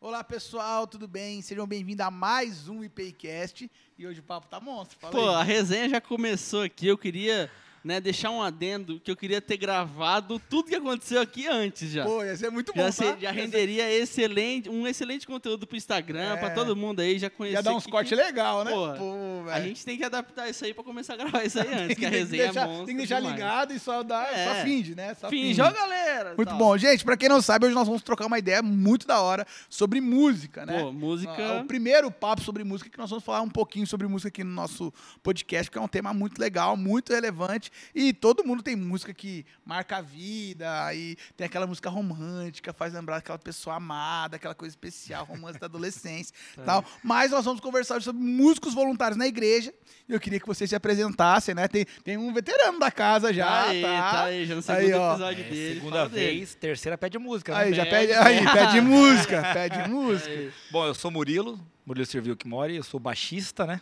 Olá pessoal, tudo bem? Sejam bem-vindos a mais um IPCast. E hoje o papo tá monstro. Pô, a resenha já começou aqui. Eu queria né, deixar um adendo que eu queria ter gravado tudo que aconteceu aqui antes já. Pô, ia ser muito bom, já, tá? se- já Ia ser- renderia excelente, um excelente conteúdo pro Instagram, É. pra todo mundo aí já conhecer. Ia dar uns que- cortes legais, né? Pô, Pô, A gente tem que adaptar isso aí pra começar a gravar isso aí antes, que a Tem resenha deixar, é monstra Tem que deixar demais. ligado e só dar, É. só finge, né? Só Finge, ó, galera! Muito tal. bom. Gente, pra quem não sabe, hoje nós vamos trocar uma ideia muito da hora sobre música, né? Pô, música... O primeiro papo sobre música que nós vamos falar um pouquinho sobre música aqui no nosso podcast, porque é um tema muito legal, muito relevante. E todo mundo tem música que marca a vida, e tem aquela música romântica, faz lembrar aquela pessoa amada, aquela coisa especial, romance da adolescência É. tal. Mas nós vamos conversar sobre músicos voluntários na igreja. E eu queria que vocês se apresentassem, né? Tem, tem um veterano da casa já, Tá aí, tá? tá aí, já no Aí, segundo ó. episódio É, dele. segunda fala dele. vez, terceira pede música, né? Aí, já Pede, pede, aí, pede. pede música, pede música. Aí. Bom, eu sou Murilo, Murilo Servil que mora, eu sou baixista, né?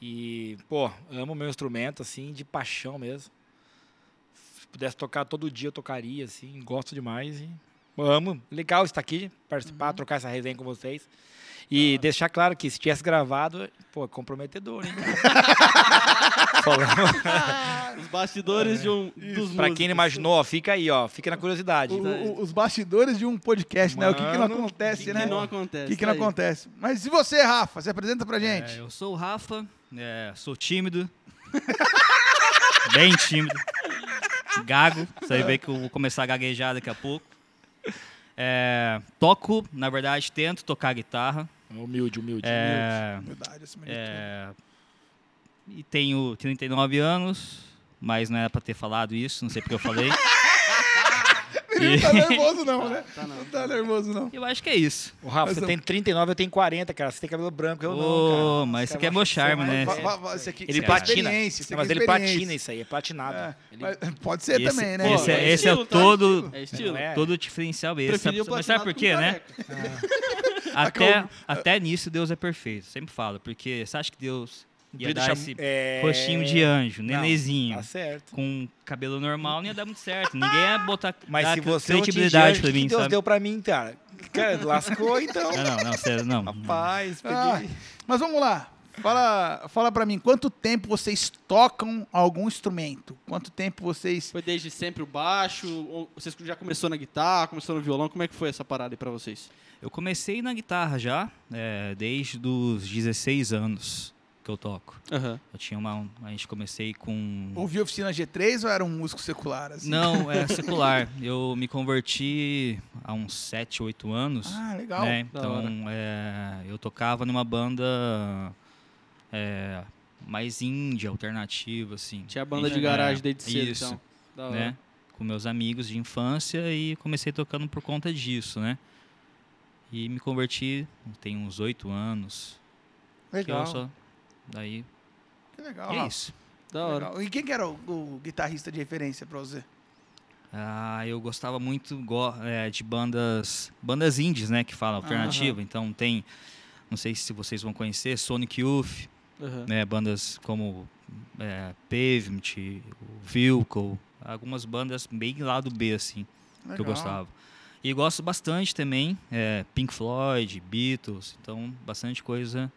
E, pô, amo meu instrumento, assim, de paixão mesmo. Se pudesse tocar todo dia, eu tocaria, assim, gosto demais e amo. Legal estar aqui, participar, trocar essa resenha com vocês. E deixar claro que se tivesse gravado, pô, é comprometedor, hein? Os bastidores de um, dos pra quem não imaginou, ó, fica aí, ó, fica na curiosidade. O- o- os bastidores de um podcast, né? O que, que não Mano, acontece, que né? que não O acontece? que, que tá não acontece? Mas e você, Rafa? Se apresenta pra gente. É, eu sou o Rafa, é, sou tímido. Bem tímido. Gago. Você ver que eu vou começar a gaguejar daqui a pouco. É, toco, na verdade, tento tocar guitarra. Humilde, humilde. É, Humildade acima de tudo. é, e tenho 39 anos, mas não era pra ter falado isso, não sei porque eu falei. Não tá nervoso, não, né? Tá não. Não tá nervoso, não. Eu acho que é isso. O Rafa, Mas você não- tem 39, eu tenho 40, cara. Você tem cabelo branco, eu não, Ô, cara. mas isso caras aqui é meu você charme, é né? mais Va- velho. va- esse aqui- Ele é Não, mas é ele platina isso aí, é platinado. É, Ele- mas pode ser Esse- também, né? esse, é, é esse é estilo, tá? todo, É estilo. É. todo diferencial Sabe, mas sabe por quê, né? platinado Até, até nisso Deus é perfeito. Sempre falo, porque você acha que Deus ia dar deixar- esse é, rostinho de anjo, Não, nenezinho, Tá certo. com cabelo normal, não ia dar muito certo. Ninguém ia botar Mas se você não credibilidade pra o que mim, Deus sabe? deu pra mim, cara? Cara, lascou então. Não, não, não, sério, não. Rapaz, Ah, peguei. mas vamos lá. Fala, fala pra mim, quanto tempo vocês tocam algum instrumento? Quanto tempo vocês... Foi desde sempre o baixo? Ou você já começou na guitarra, começou no violão? Como é que foi essa parada aí pra vocês? Eu comecei na guitarra já, é, desde os 16 anos que eu toco. Aham. Eu tinha uma. A gente comecei com. Ouviu oficina G3 ou era um músico secular? Assim? Não, é secular. Eu me converti há uns 7, 8 anos. Ah, legal. né? Então, é, eu tocava numa banda é, mais indie, alternativa, assim. Tinha a banda de É, garagem desde cedo, isso, então. Da hora. né? Com meus amigos de infância e comecei tocando por conta disso, né? E me converti tem uns oito anos. Que Legal. eu só, daí, Que legal, é Rafa. isso. Da hora. Legal. E quem que era o, o guitarrista de referência pra você? Ah, eu gostava muito go- é, de bandas bandas indies, né, que falam alternativa. Então tem, não sei se vocês vão conhecer, Sonic Youth, Aham. né, bandas como é, Pavement, Vilco, algumas bandas bem lado B assim, que eu Legal. gostava. E gosto bastante também, é, Pink Floyd, Beatles, então bastante coisa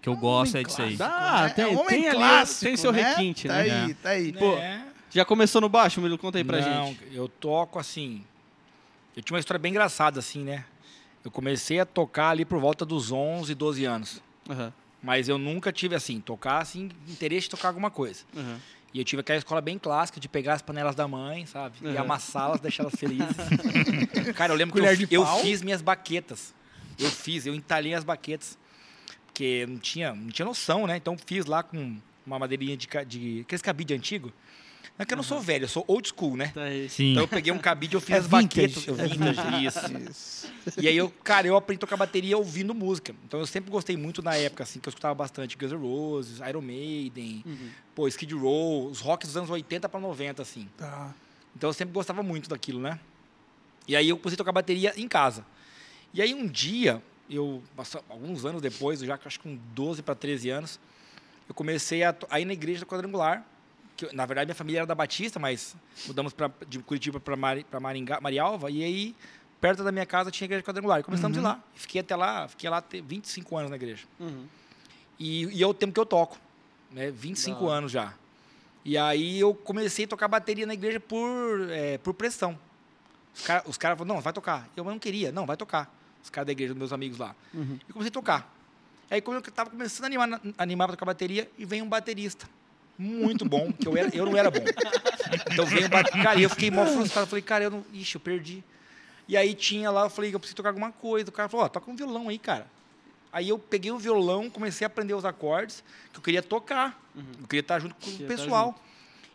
que eu Homem gosto é disso aí. Dá, né? tem- É um homem tem ali- clássico, tem seu né? requinte, tá né? Aí, tá aí. Pô, É. Já começou no baixo, Murilo? Conta aí pra não, gente. eu toco assim. Eu tinha uma história bem engraçada, assim, né? Eu comecei a tocar ali por volta dos 11, 12 anos. Aham, Mas eu nunca tive, assim, tocar, assim, interesse de tocar alguma coisa. aham. E eu tive aquela escola bem clássica de pegar as panelas da mãe, sabe? E Uhum. amassá-las, deixá-las felizes. Cara, eu lembro que Colher eu, de eu pau? fiz minhas baquetas. Eu fiz, eu entalhei as baquetas. Porque não tinha, não tinha noção, né? Então fiz lá com uma madeirinha de, de aqueles cabide antigo. Não é que eu não sou velho, eu sou old school, né? Tá. Então eu peguei um cabide, eu fiz É as baquetas. Eu é vintage, isso. Isso. E aí eu, cara, eu aprendi a tocar bateria ouvindo música. Então eu sempre gostei muito na época, assim, que eu escutava bastante Guns N' Roses, Iron Maiden, Uhum. pô, Skid Row, os rocks dos anos 80 para 90, assim. Tá. Então eu sempre gostava muito daquilo, né? E aí eu comecei a tocar bateria em casa. E aí um dia, eu, alguns anos depois, já acho que com 12 para 13 anos, eu comecei a, a ir na igreja quadrangular. Que, na verdade, minha família era da Batista, mas mudamos pra, de Curitiba para Mari, pra Maringá, Marialva. E aí, perto da minha casa tinha igreja quadrangular. E começamos Uhum. a ir lá. Fiquei até lá, fiquei lá te- 25 anos na igreja. Uhum. E, e é o tempo que eu toco, né? 25 Da hora. anos já. E aí eu comecei a tocar bateria na igreja por, é, por pressão. Os caras cara falaram, não, vai tocar. Eu não queria, não, vai tocar. Os caras da igreja, meus amigos lá. Uhum. E comecei a tocar. Aí quando eu tava começando a animar, animar pra tocar bateria, e vem um baterista. Muito bom, que eu, era, eu não era bom. Então veio um baterista. Cara, e eu fiquei mó frustrado. Eu falei, cara, eu não. Ixi, eu perdi. E aí tinha lá, eu falei, eu preciso tocar alguma coisa. O cara falou, ó, toca um violão aí, cara. Aí eu peguei o violão, comecei a aprender os acordes, que eu queria tocar. Eu queria estar junto com Queria o pessoal.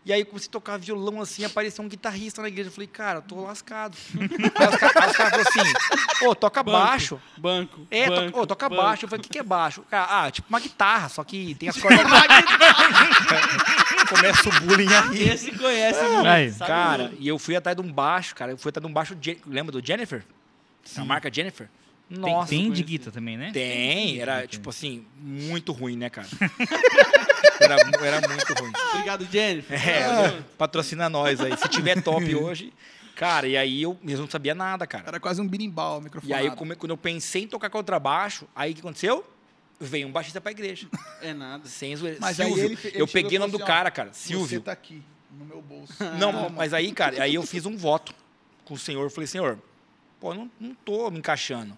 E aí eu comecei a tocar violão assim, apareceu um guitarrista na igreja. Eu falei, cara, eu tô lascado. aí os caras falaram assim, ô, toca Banco, baixo. Banco. É, to- banco, ô, toca banco. baixo. Eu falei, o que, que é baixo? Cara, ah, tipo uma guitarra, só que tem as cordas. Começa o bullying aí. Esse conhece muito. Aí. Cara, e eu fui atrás de um baixo, cara. Eu fui atrás de um baixo. Lembra do Jennifer? A marca Jennifer? Tem, Nossa. tem de conheci. guita também, né? Tem, era Tem. tipo assim, muito ruim, né, cara? era, era muito ruim. Obrigado, Jennifer. É, patrocina nós aí. Se tiver top hoje. Cara, e aí eu mesmo não sabia nada, cara. Era quase um birimbau o microfone. E aí, quando eu pensei em tocar contrabaixo, aí o que aconteceu? Veio um baixista pra igreja. É nada. Sem zoeira. Mas aí Silvio. ele fe- ele eu peguei o nome do assim, cara, cara. Silvio. Você tá aqui, no meu bolso. Não, Toma. mas aí, cara, aí eu fiz um voto com o senhor. Eu falei, senhor, pô, eu não, não tô me encaixando.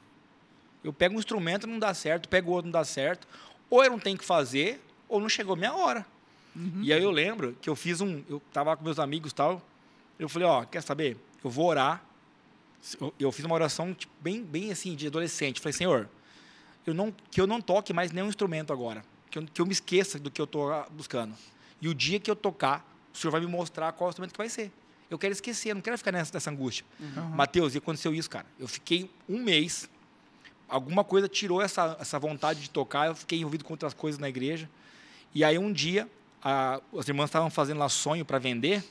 Eu pego um instrumento, não dá certo, pego outro, não dá certo. Ou eu não tenho que fazer, ou não chegou a minha hora. E aí eu lembro que eu fiz um. Eu tava com meus amigos e tal. Eu falei, ó, quer saber? Eu vou orar. Eu, fiz uma oração tipo, bem, bem assim, de adolescente. Falei, senhor, eu não, que eu não toque mais nenhum instrumento agora. Que eu, que eu me esqueça do que eu estou buscando. E o dia que eu tocar, o senhor vai me mostrar qual instrumento que vai ser. Eu quero esquecer, eu não quero ficar nessa, nessa angústia. Uhum. Mateus, e aconteceu isso, cara. Eu fiquei um mês, alguma coisa tirou essa, essa vontade de tocar, eu fiquei envolvido com outras coisas na igreja. E aí um dia, a, as irmãs estavam fazendo lá sonho para vender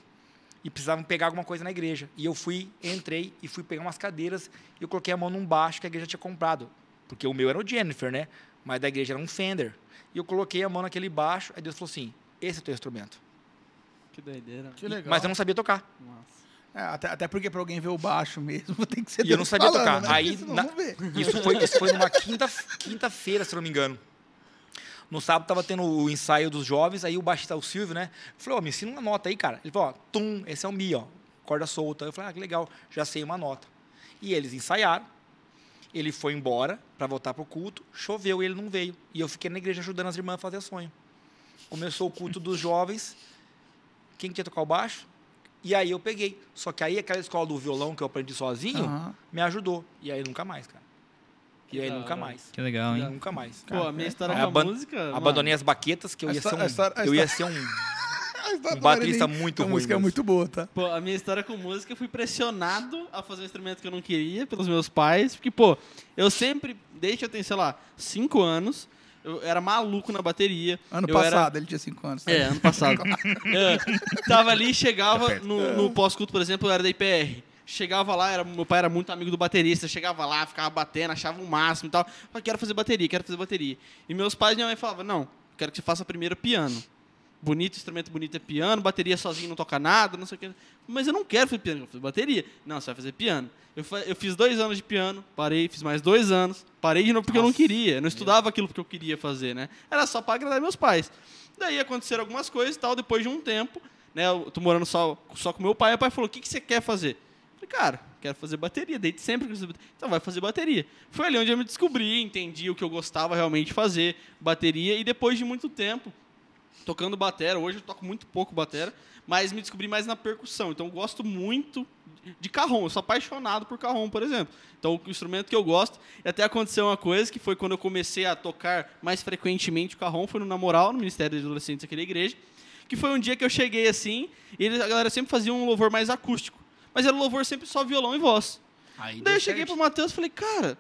e precisavam pegar alguma coisa na igreja. E eu fui, entrei e fui pegar umas cadeiras e eu coloquei a mão num baixo que a igreja tinha comprado. Porque o meu era o Jennifer, né? Mas da igreja era um Fender. E eu coloquei a mão naquele baixo, aí Deus falou assim: esse é o teu instrumento. Que doideira. Que legal. Mas eu não sabia tocar. Nossa. É, até, até porque pra alguém ver o baixo mesmo, tem que ser E eu não sabia falando, tocar. Né? Aí, na-. Isso foi, isso foi numa quinta- quinta-feira, se eu não me engano. No sábado tava tendo o ensaio dos jovens, aí o baixista, o Silvio, né? Ó, me ensina uma nota aí, cara. Ele falou, ó, tum, esse é o Mi, ó, corda solta. Eu falei, ah, que legal, já sei uma nota. E eles ensaiaram, ele foi embora para voltar pro culto, choveu e ele não veio. E eu fiquei na igreja ajudando as irmãs a fazer sonho. Começou o culto dos jovens, quem que ia tocar o baixo? E aí eu peguei. Só que aí aquela escola do violão que eu aprendi sozinho, Aham. me ajudou. E aí nunca mais, cara. E aí nunca mais. Que legal, hein? Nunca mais. Pô, a minha história Aí com a aban- música. mano, Abandonei as baquetas, que eu A ia ser um, a história- a eu ia ser um, A um baterista muito a ruim. música é muito boa, tá? Pô, a minha história com música, eu fui pressionado a fazer um instrumento que eu não queria pelos meus pais. Porque, pô, eu sempre, desde que eu tenho, sei lá, cinco anos, eu era maluco na bateria. Ano Eu era- passado, ele tinha 5 anos. tá? É, ano passado. É, tava ali, chegava no, no pós-culto, por exemplo, eu era da IPR. Chegava lá, era, meu pai era muito amigo do baterista, chegava lá, ficava batendo, achava o máximo e tal. Falei, quero fazer bateria, quero fazer bateria. E meus pais e minha mãe falavam, não, quero que você faça primeiro piano. Bonito, instrumento bonito é piano, bateria sozinho não toca nada, não sei o que. Mas eu não quero fazer piano, eu fazer bateria. Não, você vai fazer piano. Eu, fa- eu fiz dois anos de piano, parei, fiz mais dois anos, parei de novo porque eu não Nossa, queria. Eu não estudava aquilo que eu queria fazer, né? Era só para agradar meus pais. Daí aconteceram algumas coisas e tal, depois de um tempo, né? Eu tô morando só, só com meu pai, o pai falou: o que, que você quer fazer? Eu falei, cara, quero fazer bateria, desde sempre fazer bateria. Então vai fazer bateria. Foi ali onde eu me descobri, entendi o que eu gostava realmente de fazer, bateria, e depois de muito tempo, tocando batera, hoje eu toco muito pouco batera, mas me descobri mais na percussão. Então eu gosto muito de carrom, eu sou apaixonado por carrom, por exemplo. Então o instrumento que eu gosto, e até aconteceu uma coisa que foi quando eu comecei a tocar mais frequentemente o carrom, foi no Namoral, no Ministério de Adolescentes aqui da igreja, que foi um dia que eu cheguei assim, e eles, a galera sempre fazia um louvor mais acústico, mas era um louvor sempre só violão e voz. Aí Daí eu cheguei certo. pro Matheus e falei, cara,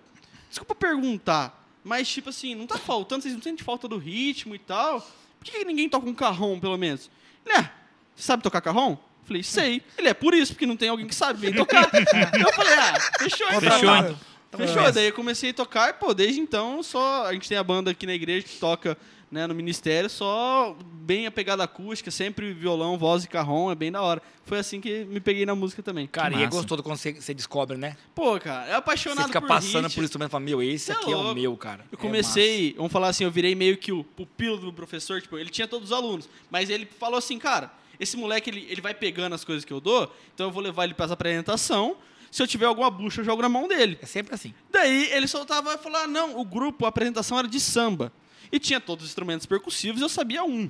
desculpa perguntar, mas tipo assim, não tá faltando, vocês não sentem falta do ritmo e tal? Por que, ninguém toca um carrom, pelo menos? Ele, é, você sabe tocar carrom? Falei, sei. Ele é por isso, porque não tem alguém que sabe, tocar. eu falei, ah, fechou então. Fechou, então. Fechou, daí eu comecei a tocar e, pô, desde então, só. A gente tem a banda aqui na igreja que toca né, no ministério, só bem a pegada acústica, sempre violão, voz e carrom, é bem da hora. Foi assim que me peguei na música também. Cara, e é gostoso quando você, você descobre, né? Pô, cara, é apaixonado Você fica por passando hit. por instrumento e fala, meu, esse Cê é aqui é, o louco. meu, cara. Eu É comecei, vamos falar assim, eu virei meio que o pupilo do professor, tipo, ele tinha todos os alunos, mas ele falou assim, cara, esse moleque, ele, ele vai pegando as coisas que eu dou, então eu vou levar ele pra essa apresentação, se eu tiver alguma bucha, eu jogo na mão dele. É sempre assim. Daí ele soltava e falava, ah, não, o grupo, a apresentação era de samba. E tinha todos os instrumentos percussivos, eu sabia um.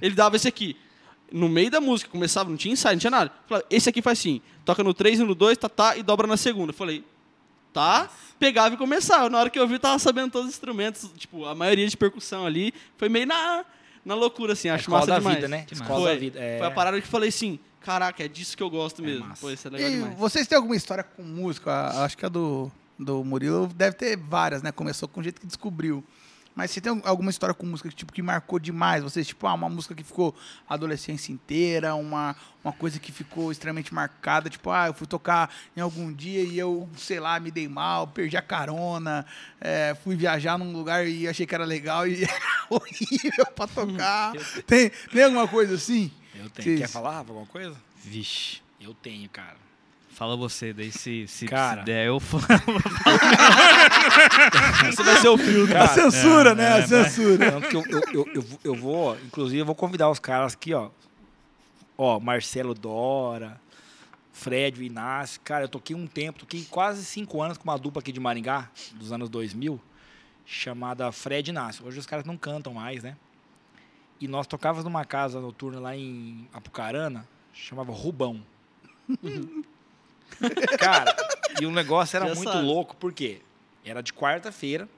Ele dava esse aqui. No meio da música, começava, não tinha ensaio, não tinha nada. Falava, esse aqui faz assim, toca no 3 e no 2, tá, tá, e dobra na segunda. Eu falei, tá, pegava e começava. Na hora que eu vi, eu tava sabendo todos os instrumentos, tipo, a maioria de percussão ali. Foi meio na, na loucura, assim, acho Escola massa da demais. vida, né? Demais. Escola Foi, da vida. É... foi a parada que eu falei assim, caraca, é disso que eu gosto mesmo. massa. Pô, isso é legal E demais. vocês têm alguma história com música? Acho que a do, do Murilo deve ter várias, né? Começou com o jeito que descobriu. Mas você tem alguma história com música que, tipo, que marcou demais? Vocês, tipo, ah, uma música que ficou a adolescência inteira, uma, uma coisa que ficou extremamente marcada, tipo, ah, eu fui tocar em algum dia e eu, sei lá, me dei mal, perdi a carona, é, fui viajar num lugar e achei que era legal e era horrível pra tocar. Tem, tem alguma coisa assim? Eu tenho. Vocês- Quer falar, alguma coisa? Vixe. Eu tenho, cara. Fala você, daí se, se, Cara. se der, eu falo. Você vai ser o filtro. A Cara, censura, né? é, a censura. Tanto que eu, eu, eu, eu, vou- inclusive, eu vou convidar os caras aqui, ó. Ó, Marcelo Dora, Fred, o Inácio. Cara, eu toquei um tempo, toquei quase cinco anos com uma dupla aqui de Maringá, dos anos 2000, chamada Fred e Inácio. Hoje os caras não cantam mais, né? E nós tocávamos numa casa noturna lá em Apucarana, chamava Rubão. Cara, e o negócio era Já muito sabe. louco, porque era de quarta-feira,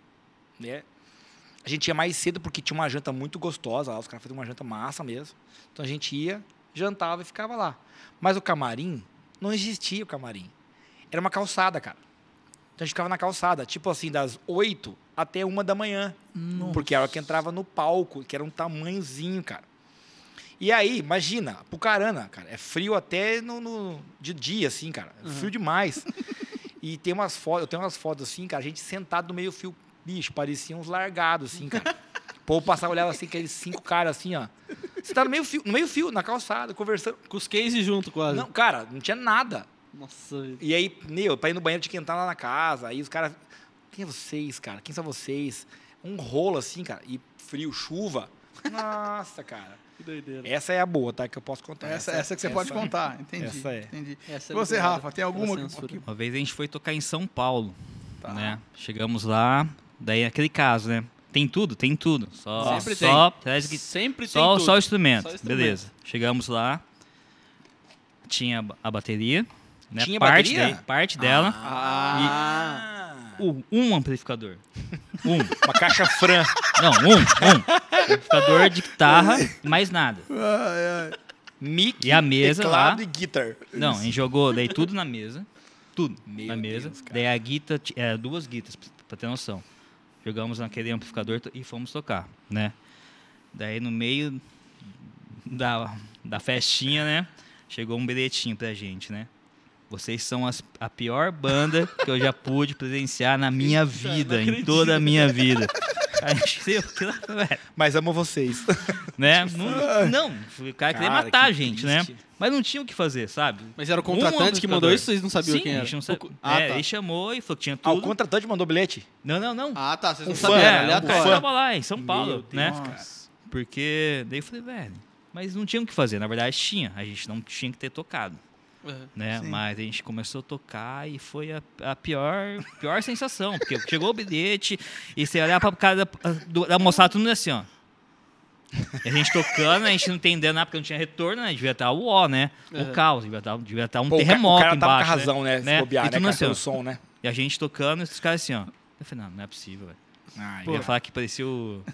né? A gente ia mais cedo porque tinha uma janta muito gostosa lá, os caras faziam uma janta massa mesmo. Então a gente ia, jantava e ficava lá. Mas o camarim, não existia o camarim. Era uma calçada, cara. Então a gente ficava na calçada, tipo assim, das 8 até uma da manhã. Porque era que entrava no palco, que era um tamanhozinho, cara. E aí, imagina, Pucarana, cara, é frio até no, no- de dia, assim, cara. É Frio demais. e tem umas fotos, eu tenho umas fotos assim, cara, a gente sentado no meio fio, bicho, parecia uns largados, assim, cara. O povo passava olhava assim, aqueles cinco caras assim, ó. Você tá no meio fio, no meio fio, na calçada, conversando. Com os cases junto, quase. Não, cara, não tinha nada. Nossa. E aí, meu, pra ir no banheiro tinha que entrar lá na casa. Aí os caras. Quem é vocês, cara? Quem são vocês? Um rolo assim, cara. E frio, chuva. Nossa, cara. Que doideira. Essa é a boa, tá? Que eu posso contar. Essa, essa que você pode essa- contar, entendi. essa é. entendi. Essa é Você, Rafa, tem alguma que, censura. que- Uma vez a gente foi tocar em São Paulo, Tá. né? Chegamos lá, daí aquele caso, né? Tem tudo, tem tudo. Só, Sempre só, Sempre tem só, tudo. só o instrumento. Só o instrumento. Beleza. Chegamos lá, tinha a bateria, né? Tinha parte, bateria? daí- parte dela, Ah, o- um amplificador. Um. Uma caixa fran. Não, um, um. Amplificador de guitarra, mais nada. Ai, ai. Mic, E a mesa teclado lá. e guitar. Não, a gente jogou daí tudo na mesa. Tudo Meu na mesa. Deus, daí a guita, é, duas guitas, pra- ter noção. Jogamos naquele amplificador e fomos tocar, né? Daí no meio da, da festinha, né? Chegou um bilhetinho pra gente, né? Vocês são as- a pior banda que eu já pude presenciar na minha vida, em toda a minha vida. A Mas amo vocês. né? Não, não, o cara queria Cara, matar a que gente, né? triste. Mas não tinha o que fazer, sabe? Mas era o contratante que mandou isso, vocês não sabiam Sim, quem a era? gente não sabe. Ah, é, tá. Ele chamou e falou que tinha Ah, o tudo. contratante mandou bilhete? Não, não, não. Ah, tá, vocês não Um sabiam, fã, era é, um aleatório. fã tava lá em São Paulo, Meu né? Deus, cara. Porque daí eu falei, velho, mas não tinha o que fazer. Na verdade, tinha. A gente não tinha que ter tocado, Uhum. né? Sim. Mas a gente começou a tocar e foi a, a pior, pior sensação. Porque chegou o bilhete e você olhar pra cara da, do- da moçada tudo assim, ó. E a gente tocando, a gente não entendendo nada porque não tinha retorno, né? Devia estar o ó, né? O Uhum. caos, devia estar, devia estar um Pô, o terremoto O cara tava embaixo, com razão, né? Se né? bobear, E né? tudo cara, assim, ó. som, né? E a gente tocando, e esses caras assim, ó. Eu falei, não, não é possível, velho. Ah, Eu ia falar que parecia o.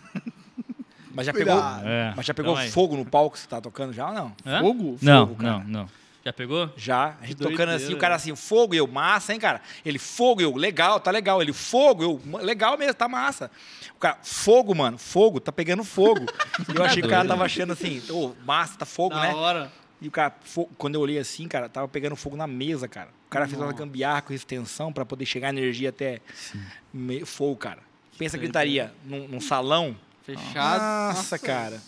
Mas já pegou, É, mas já pegou então aí. fogo no palco que você tá tocando já ou não? Hã? Fogo? Não, Fogo, cara. não, não. Já pegou? Já, a gente Que tocando assim, doideira, o cara assim, fogo, e eu, massa, hein, cara? Ele, fogo, eu, legal, tá legal. Ele, fogo, eu, "Ma- legal mesmo, tá massa. O cara, fogo, mano, fogo, tá pegando fogo. E eu achei que o cara tava achando assim, ô, massa, tá fogo, Da né? hora. E o cara, fo- quando eu olhei assim, cara, tava pegando fogo na mesa, cara. O cara fez uma gambiarra com extensão para poder chegar a energia até meio fogo, cara. Pensa gritaria num, num salão. Fechado. Nossa, cara.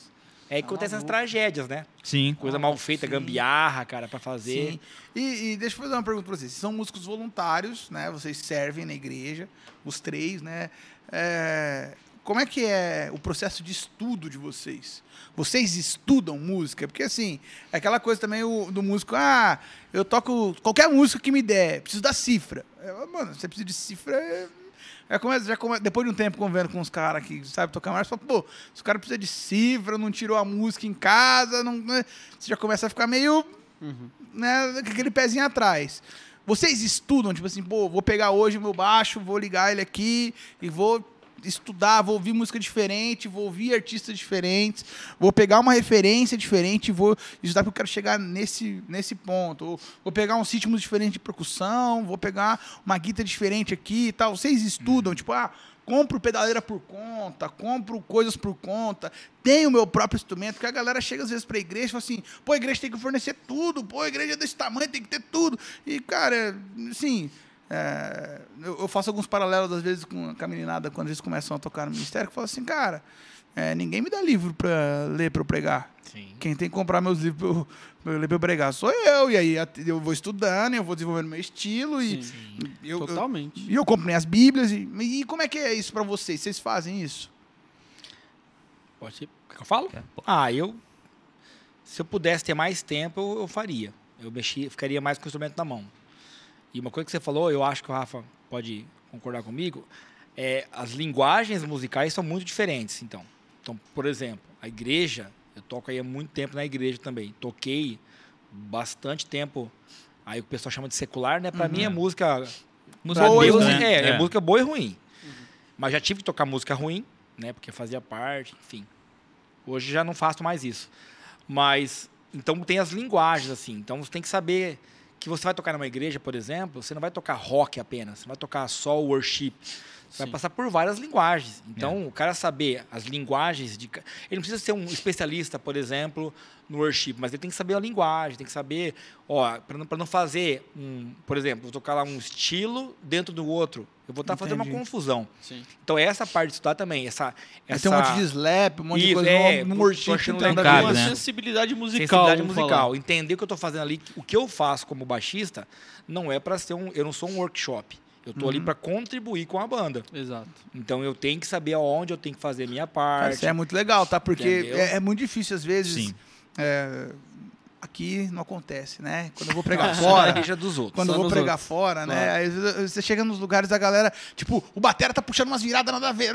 É aí que acontecem as tragédias, né? Sim. Coisa mal feita, sim. gambiarra, cara, pra fazer. Sim. E, e deixa eu fazer uma pergunta pra vocês. Vocês são músicos voluntários, né? Vocês servem na igreja, os três, né? É, como é que é o processo de estudo de vocês? Vocês estudam música? Porque, assim, é aquela coisa também do músico, ah, eu toco qualquer música que me der, preciso da cifra. É, mano, você precisa de cifra... É... Como, já come- depois de um tempo convivendo com os caras que sabem tocar mais, você fala, pô, se o cara precisa de cifra, não tirou a música em casa, não, né? você já começa a ficar meio né, com aquele pezinho atrás. Vocês estudam, tipo assim, pô, vou pegar hoje o meu baixo, vou ligar ele aqui e vou estudar, vou ouvir música diferente, vou ouvir artistas diferentes, vou pegar uma referência diferente e vou estudar porque eu quero chegar nesse, nesse ponto. Ou vou pegar uns ritmos diferentes de percussão, vou pegar uma guitarra diferente aqui e tal. Vocês estudam, tipo, ah, compro pedaleira por conta, compro coisas por conta, tenho o meu próprio instrumento, porque a galera chega às vezes pra igreja e fala assim, pô, a igreja tem que fornecer tudo, pô, a igreja é desse tamanho, tem que ter tudo. E, cara, assim, é, eu, eu faço alguns paralelos, às vezes, com a meninada, quando eles começam a tocar no ministério, que fala assim, cara, é, ninguém me dá livro pra ler, pra eu pregar. Sim. Quem tem que comprar meus livros pra eu, pra eu ler pra eu pregar sou eu. E aí eu vou estudando, eu vou desenvolvendo meu estilo e Sim. eu, eu, Totalmente. e eu compro minhas bíblias. E, e como é que é isso pra vocês? Vocês fazem isso? Pode ser. Eu falo? Ah, eu. Se eu pudesse ter mais tempo, eu, eu faria. Eu mexia, ficaria mais com o instrumento na mão. E uma coisa que você falou, eu acho que o Rafa pode concordar comigo, é as linguagens musicais são muito diferentes. Então, então por exemplo, a igreja, eu toco aí há muito tempo na igreja também. Toquei bastante tempo. Aí o pessoal chama de secular, né? Para mim é música Música Pra Boa e Deus, ruim. é, é música boa e ruim. Mas já tive que tocar música ruim, né? Porque fazia parte, enfim. Hoje já não faço mais isso. Mas, então tem as linguagens, assim. Então você tem que saber que você vai tocar numa igreja, por exemplo, você não vai tocar rock apenas, você vai tocar só worship. Você vai Sim. passar por várias linguagens. Então, o cara saber as linguagens de. Ele não precisa ser um especialista, por exemplo, no worship, mas ele tem que saber a linguagem, tem que saber, ó, para não, pra não fazer um, por exemplo, vou tocar lá um estilo dentro do outro, eu vou estar fazendo uma confusão. Sim. Então, é essa parte de estudar também, essa essa tem um monte de slap, um monte de Isso, coisa é, no, worship. tem. Uma né? sensibilidade musical. sensibilidade musical, falar. entender o que eu estou fazendo ali, o que eu faço como baixista, não é para ser um, eu não sou um workshop. Eu tô Uhum. ali para contribuir com a banda. Exato. Então eu tenho que saber aonde eu tenho que fazer a minha parte. Isso é muito legal, tá? Porque é, é muito difícil, às vezes. Sim. é, aqui não acontece, né? Quando eu vou pregar fora. igreja dos outros. Quando eu vou pregar outros. fora, né? Claro. Aí você chega nos lugares da galera, tipo, o batera tá puxando umas viradas nada a ver.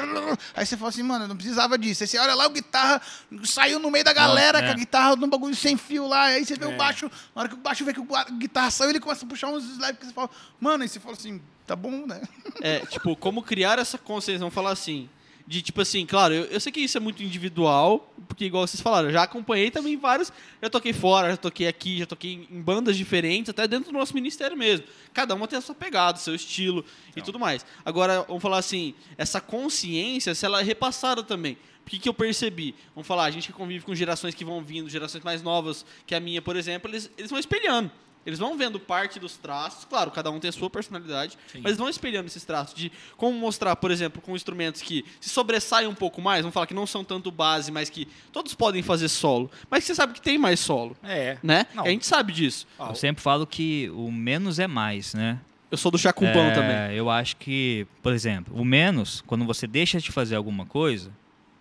Aí você fala assim, mano, eu não precisava disso. Aí você olha lá, o guitarra saiu no meio da galera é. com a guitarra num bagulho sem fio lá. Aí você vê É. o baixo, na hora que o baixo vê que a guitarra saiu, ele começa a puxar uns slides que você fala, mano, aí você fala assim, tá bom, né? É, tipo, como criar essa consciência, vamos falar assim. De tipo assim, claro, eu, eu sei que isso é muito individual, porque igual vocês falaram, eu já acompanhei também vários. Já toquei fora, já toquei aqui, já toquei em bandas diferentes, até dentro do nosso ministério mesmo. Cada uma tem a sua pegada, seu estilo e tudo mais. Agora, vamos falar assim, essa consciência, se ela é repassada também. O que, que eu percebi? Vamos falar, a gente que convive com gerações que vão vindo, gerações mais novas que a minha, por exemplo, eles, eles vão espelhando. Eles vão vendo parte dos traços, claro, cada um tem a sua personalidade, Sim. mas eles vão espelhando esses traços de como mostrar, por exemplo, com instrumentos que se sobressaem um pouco mais, vamos falar que não são tanto base, mas que todos podem fazer solo, mas que você sabe que tem mais solo, É. né? Não. A gente sabe disso. Eu sempre falo que o menos é mais, né? Eu sou do Chacupão É, também. Eu acho que, por exemplo, o menos, quando você deixa de fazer alguma coisa,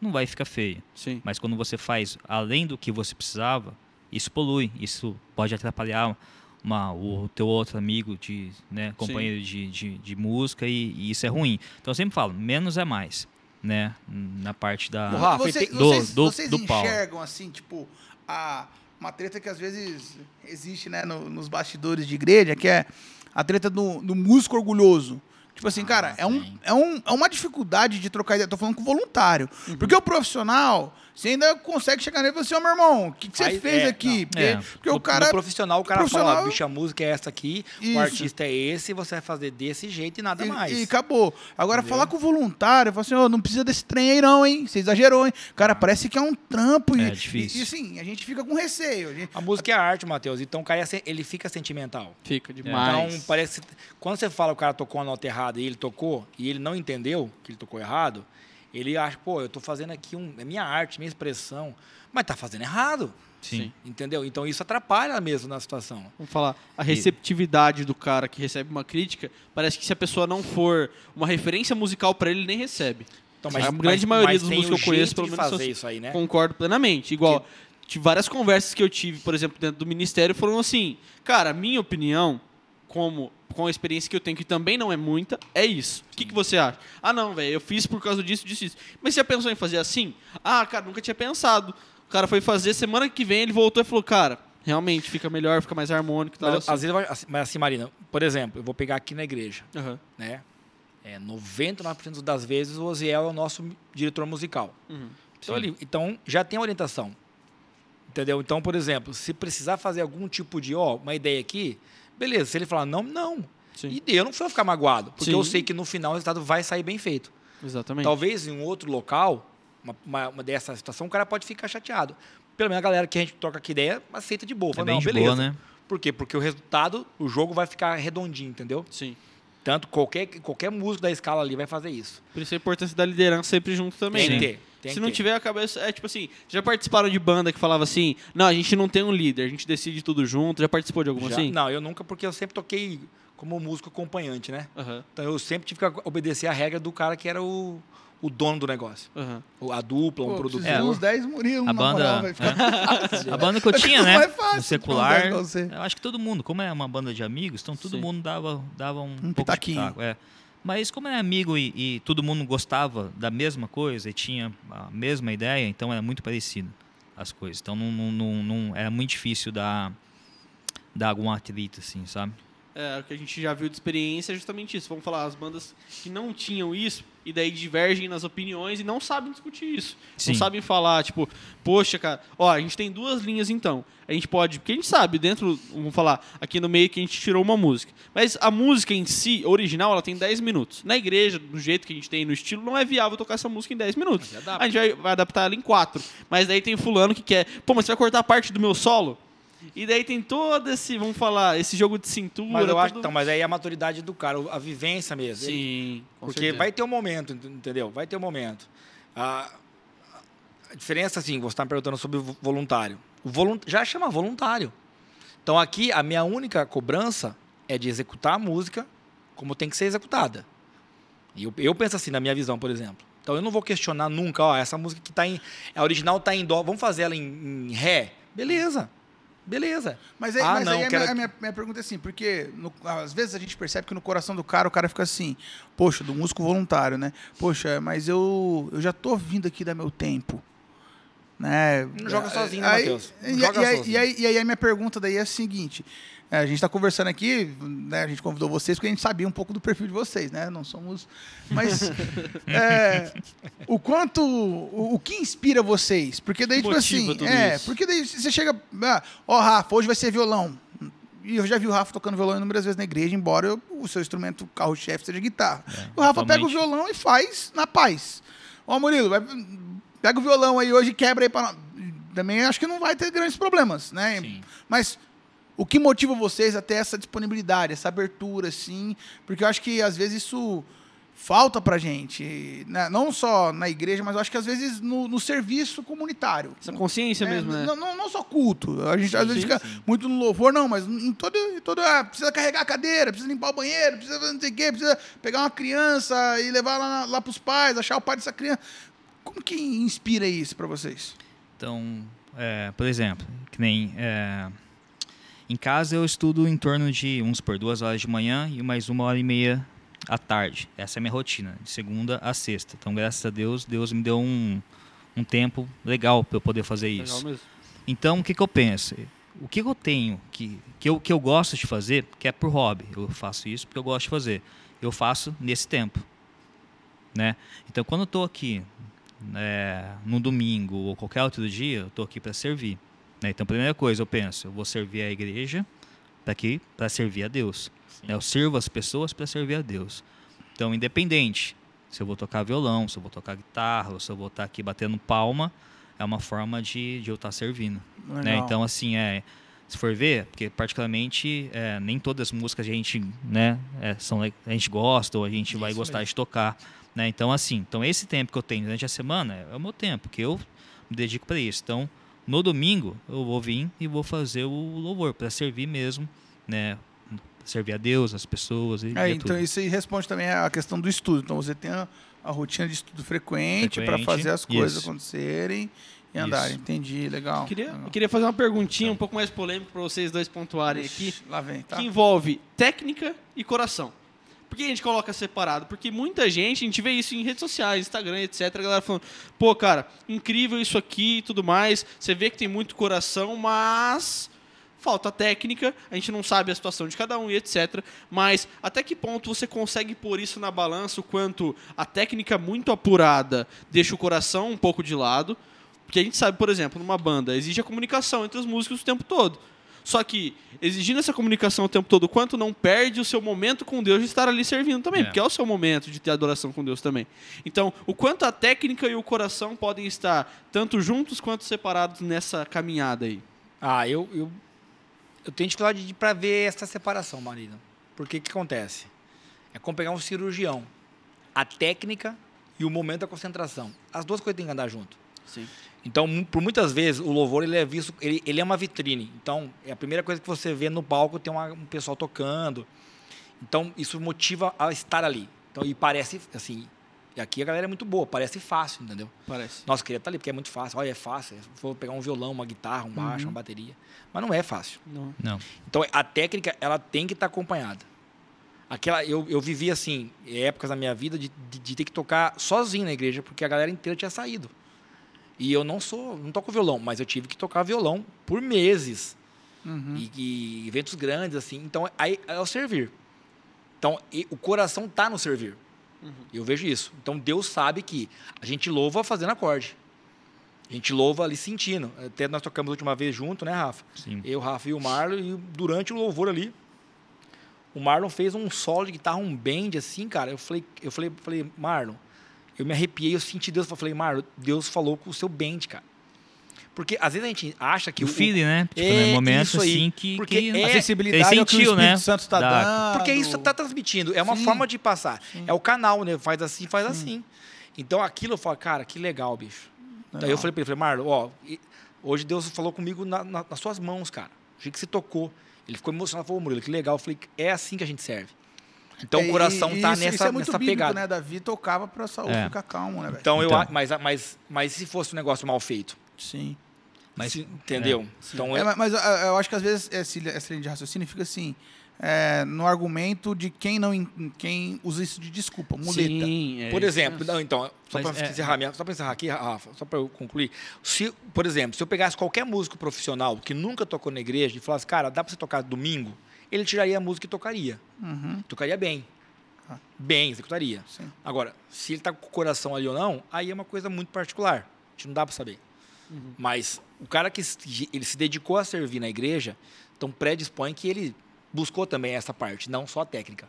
não vai ficar feio. Sim. Mas quando você faz além do que você precisava, isso polui, isso pode atrapalhar uma, o teu outro amigo, de, né, companheiro de, de, de música, e, e isso é ruim. Então eu sempre falo, menos é mais, né? Na parte da. O Rafa, Você- tem- do- vocês do- vocês do pau. enxergam, assim, tipo, a, uma treta que às vezes existe, né, no- nos bastidores de igreja, que é a treta do, do músico orgulhoso. Tipo assim, Ah, cara, é, um, é, um, é uma dificuldade de trocar ideia. Tô falando com voluntário. Porque o profissional, você ainda consegue chegar nele e falar assim, ô meu irmão, o que, que você Aí, fez é, aqui? não. Porque, É. porque no, o cara. no profissional, o cara profissional- fala, bicho, a música é essa aqui, Isso. o artista é esse, você vai fazer desse jeito e nada E, mais. e acabou. Agora, falar com o voluntário, falar assim, ô, não precisa desse trem aí não, hein? Você exagerou, hein? Cara, parece que é um trampo. É e, difícil. E, assim, a gente fica com receio. a gente- A música é arte, Matheus. Então o cara ele fica sentimental. Fica demais. Então, parece. Quando você fala que o cara tocou a nota errada e ele tocou, e ele não entendeu que ele tocou errado, ele acha, pô, eu tô fazendo aqui um, é minha arte, minha expressão. Mas tá fazendo errado. Sim. Entendeu? Então isso atrapalha mesmo na situação. Vamos falar, a receptividade do cara que recebe uma crítica, parece que se a pessoa não for uma referência musical pra ele, ele nem recebe. Então, A grande maioria dos tem músicos que eu conheço, pelo menos, fazer isso aí, né? Concordo plenamente. Igual, tive várias conversas que eu tive, por exemplo, dentro do ministério, foram assim, cara, minha opinião, como com a experiência que eu tenho, que também não é muita, é isso. O que, que você acha? Ah, não, velho, eu fiz por causa disso, disso, disso. Mas você já pensou em fazer assim? Ah, cara, nunca tinha pensado. O cara foi fazer, semana que vem ele voltou e falou, cara, realmente fica melhor, fica mais harmônico e tal. Mas, assim. às vezes, assim- mas assim, Marina, por exemplo, eu vou pegar aqui na igreja, Aham. né? É, 99% das vezes o Oziel é o nosso diretor musical. Uhum. Então, ele, então já tem orientação. Entendeu? Então, por exemplo, se precisar fazer algum tipo de, ó, uma ideia aqui, beleza. Se ele falar não, não. Sim. E eu não vou ficar magoado, porque Sim. eu sei que no final o resultado vai sair bem feito. Exatamente. Talvez em um outro local, uma, uma, uma dessa situação, o cara pode ficar chateado. Pelo menos a galera que a gente troca aqui ideia aceita de boa. É Fala, bem não, de beleza. boa, né? Por quê? Porque o resultado, o jogo vai ficar redondinho, entendeu? Sim. Tanto qualquer, qualquer músico da escala ali vai fazer isso. Por isso a importância da liderança sempre junto também. Tem que né? ter. Tem Se não ter. tiver a cabeça. É tipo assim, já participaram de banda que falava assim: não, a gente não tem um líder, a gente decide tudo junto. Já participou de alguma Já- assim? Não, eu nunca, porque eu sempre toquei como músico acompanhante, né? Aham, Então eu sempre tive que obedecer a regra do cara que era o, o dono do negócio. O- A dupla, um Pô, produtor. precisamos uns 10 Murilo, A na moral, banda, vai ficar fácil. A banda que eu tinha, né? fácil No secular, eu acho que todo mundo, como é uma banda de amigos, então todo Sim. mundo dava, dava um, pouco pitaquinho. de pitaco. É. Mas como é amigo e, e todo mundo gostava da mesma coisa e tinha a mesma ideia, então era muito parecido as coisas. Então não, não, não- era muito difícil dar, dar algum atrito, assim, sabe? É, o que a gente já viu de experiência é justamente isso. Vamos falar, as bandas que não tinham isso e daí divergem nas opiniões e não sabem discutir isso. Sim. Não sabem falar, tipo, poxa, cara, ó, a gente tem duas linhas então. A gente pode, porque a gente sabe, dentro, vamos falar, aqui no meio que a gente tirou uma música. Mas a música em si, original, ela tem 10 minutos. Na igreja, do jeito que a gente tem no estilo, não é viável tocar essa música em 10 minutos. Adapta. A gente vai, vai adaptar ela em 4. Mas daí tem fulano que quer, pô, mas você vai cortar a parte do meu solo? E daí tem todo esse, vamos falar, esse jogo de cintura. Mas eu acho então, mas aí é a maturidade do cara, a vivência mesmo. Ele- Sim, com Porque certeza. vai ter um momento, ent- entendeu? Vai ter um momento. A, a diferença, assim, você está me perguntando sobre voluntário. O volun, já chama voluntário. Então aqui, a minha única cobrança é de executar a música como tem que ser executada. E eu, eu penso assim, na minha visão, por exemplo. Então eu não vou questionar nunca, ó, essa música que tá em. A original tá em dó, vamos fazer ela em, em ré? Beleza. Beleza. Mas aí, Ah, mas não, aí a, quero- minha, a minha- minha pergunta é assim, porque no- às vezes a gente percebe que no coração do cara, o cara fica assim, poxa, do músico voluntário, né? Poxa, mas eu, eu já tô vindo aqui dar meu tempo. Né? Não joga sozinho, né, aí, Matheus? E, joga e aí, sozinho. e, aí, e aí a minha pergunta daí é a seguinte. é, A gente está conversando aqui, né, a gente convidou vocês porque a gente sabia um pouco do perfil de vocês, né? Não somos. Mas é, o quanto. O, o que inspira vocês? Porque daí, tipo assim. tudo É, isso. porque daí você chega. ah, Ó, Rafa, hoje vai ser violão. E eu já vi o Rafa tocando violão inúmeras vezes na igreja, embora eu- o seu instrumento carro-chefe seja guitarra. o Rafa pega o totalmente. violão e faz na paz. Ó, Murilo, vai- pega o violão aí hoje e quebra aí pra. nós. Também acho que não vai ter grandes problemas, né? Sim. Mas o que motiva vocês a ter essa disponibilidade, essa abertura, assim? Porque eu acho que às vezes isso falta pra gente. né? Não só na igreja, mas eu acho que às vezes no, no serviço comunitário. Essa consciência É, mesmo, né? Não, não, não só culto. A gente às vezes sim, fica muito no louvor, não, mas em todo. Em todo ah, precisa carregar a cadeira, precisa limpar o banheiro, precisa fazer não sei o quê, precisa pegar uma criança e levar lá, lá pros pais, achar o pai dessa criança. Como que inspira isso pra vocês? Então, é, por exemplo, que nem é, em casa eu estudo em torno de uns por duas horas de manhã e mais uma hora e meia à tarde. Essa é a minha rotina, de segunda a sexta. Então, graças a Deus, Deus me deu um, um tempo legal para eu poder fazer Legal isso. mesmo. Então, o que, que eu penso? O que, que eu tenho que, que, eu, que eu gosto de fazer, que é por hobby. Eu faço isso porque eu gosto de fazer. Eu faço nesse tempo. Né? Então, quando eu estou aqui é, no domingo ou qualquer outro dia, eu tô aqui para servir. né? Então, a primeira coisa, eu penso, eu vou servir a igreja daqui para servir a Deus. né? Eu sirvo as pessoas para servir a Deus. Então, independente se eu vou tocar violão, se eu vou tocar guitarra, se eu vou estar aqui batendo palma, é uma forma de, de eu estar servindo. né? Então, assim, é, se for ver, porque particularmente é, nem todas as músicas a gente, né, é, são, a gente gosta ou a gente vai Isso gostar mesmo. de tocar. Né? Então, assim, então esse tempo que eu tenho durante a semana é o meu tempo, que eu me dedico para isso. Então, no domingo, eu vou vir e vou fazer o louvor, para servir mesmo, né? Servir a Deus, as pessoas e, É, e então tudo. isso aí responde também a questão do estudo. Então você tem a, a rotina de estudo frequente para fazer as coisas isso. acontecerem e Isso. andarem. Entendi, legal. Eu queria, legal. eu queria fazer uma perguntinha um pouco mais polêmica para vocês dois pontuarem aqui. Ixi, Lá vem, tá? que envolve técnica e coração. Por que a gente coloca separado? Porque muita gente, a gente vê isso em redes sociais, Instagram, etc. A galera falando, pô, cara, incrível isso aqui e tudo mais. Você vê que tem muito coração, mas falta técnica, a gente não sabe a situação de cada um e etc. Mas até que ponto você consegue pôr isso na balança, o quanto a técnica muito apurada deixa o coração um pouco de lado? Porque a gente sabe, por exemplo, numa banda, exige a comunicação entre os músicos o tempo todo. Só que, exigindo essa comunicação o tempo todo, quanto não perde o seu momento com Deus de estar ali servindo também, É. porque é o seu momento de ter adoração com Deus também. Então, o quanto a técnica e o coração podem estar tanto juntos quanto separados nessa caminhada aí. Ah, eu, eu, eu tenho dificuldade de para ver essa separação, marido. Porque o que acontece? É como pegar um cirurgião. A técnica e o momento da concentração. As duas coisas têm que andar junto. Sim. Então, por muitas vezes, o louvor ele é visto, ele, ele é uma vitrine. Então, é a primeira coisa que você vê no palco, tem uma- um pessoal tocando. Então, isso motiva a estar ali. Então, e parece, assim, e aqui a galera é muito boa, parece fácil, entendeu? Parece. Nossa, queria estar ali, porque é muito fácil. Olha, é fácil. Vou pegar um violão, uma guitarra, um baixo, uma bateria. Mas não é fácil. Não. Não. Então, a técnica, ela tem que estar acompanhada. Aquela, eu, eu vivi, assim, épocas da minha vida de, de, de ter que tocar sozinho na igreja, porque a galera inteira tinha saído. E eu não sou, não toco violão, mas eu tive que tocar violão por meses. Uhum. E, e eventos grandes, assim. Então, aí é o servir. Então, e- o coração tá no servir. Eu vejo isso. Então, Deus sabe que a gente louva fazendo acorde. A gente louva ali sentindo. Até nós tocamos a última vez junto, né, Rafa? Sim. Eu, Rafa e o Marlon, e durante o louvor ali, o Marlon fez um solo de guitarra, um bend, assim, cara. Eu falei, eu falei, falei, Marlon, eu me arrepiei, eu senti Deus. Eu falei, Marlon, Deus falou com o seu bend, cara. Porque às vezes a gente acha que o feeling, né? Tipo, É, né? Momento isso aí. assim que, Porque que é- A ele sensibilidade é o que o sentiu, Espírito né? Santo está Da- dando. Porque isso está transmitindo, é uma Sim. forma de passar. É o canal, né? Faz assim, faz assim. Então aquilo eu falo, cara, que legal, bicho. Daí eu Legal. falei pra ele, falei, Marlon, ó, hoje Deus falou comigo na- na- nas suas mãos, cara. O jeito que você tocou. Ele ficou emocionado, falou, Murilo, que legal. Eu falei, é assim que a gente serve. Então É, o coração e- e tá isso, nessa, isso é muito nessa bíblico, pegada. né? Davi tocava pra Saúl É. ficar calmo, né, velho? Então, eu, Então. a- mas, mas, mas se fosse um negócio mal feito, Sim. Mas, se- entendeu? Então É, é, mas mas, ah, eu acho que às vezes esse, essa linha de raciocínio fica assim, é, no argumento de quem não quem usa isso de desculpa, muleta. Sim, é Por exemplo, não, então, só para é- encerrar, minha- só para encerrar aqui, Rafa, só para eu concluir. Se, por exemplo, se eu pegasse qualquer músico profissional que nunca tocou na igreja e falasse, cara, dá para você tocar domingo, ele tiraria a música e tocaria. Uhum. Tocaria bem. Ah. Bem, executaria. Sim. Agora, se ele tá com o coração ali ou não, aí é uma coisa muito particular. A gente não dá para saber. Mas o cara que se- ele se dedicou a servir na igreja, então predispõe que ele buscou também essa parte, não só a técnica.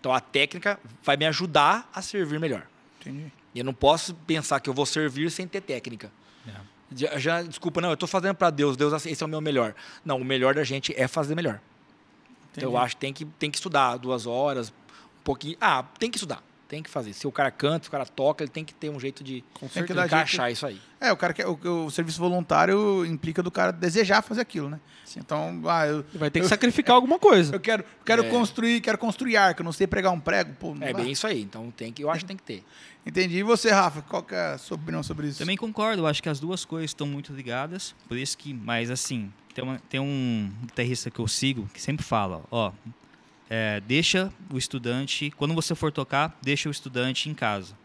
Então a técnica vai me ajudar a servir melhor. Entendi. Eu não posso pensar que eu vou servir sem ter técnica. É. Já, já- desculpa, não, eu estou fazendo para Deus, Deus, esse é o meu melhor. Não, o melhor da gente é fazer melhor. Então eu Entendi. acho que tem que, tem que estudar duas horas, um pouquinho. Ah, tem que estudar, tem que fazer. Se o cara canta, se o cara toca, ele tem que ter um jeito de que encaixar isso aí. É, o cara quer, o, o serviço voluntário implica do cara desejar fazer aquilo, né? Então, ah, eu, Vai ter que sacrificar alguma coisa. eu quero, quero É. construir, quero construir arca, eu não sei pregar um prego, pô, É dá. bem isso aí. Então tem que, eu acho que tem que ter. Entendi. E você, Rafa, qual que é a sua opinião sobre isso? Também concordo, eu acho que as duas coisas estão muito ligadas, por isso que, mas assim, tem, uma- tem um guitarrista que eu sigo que sempre fala, ó, é, deixa o estudante, quando você for tocar, deixa o estudante em casa.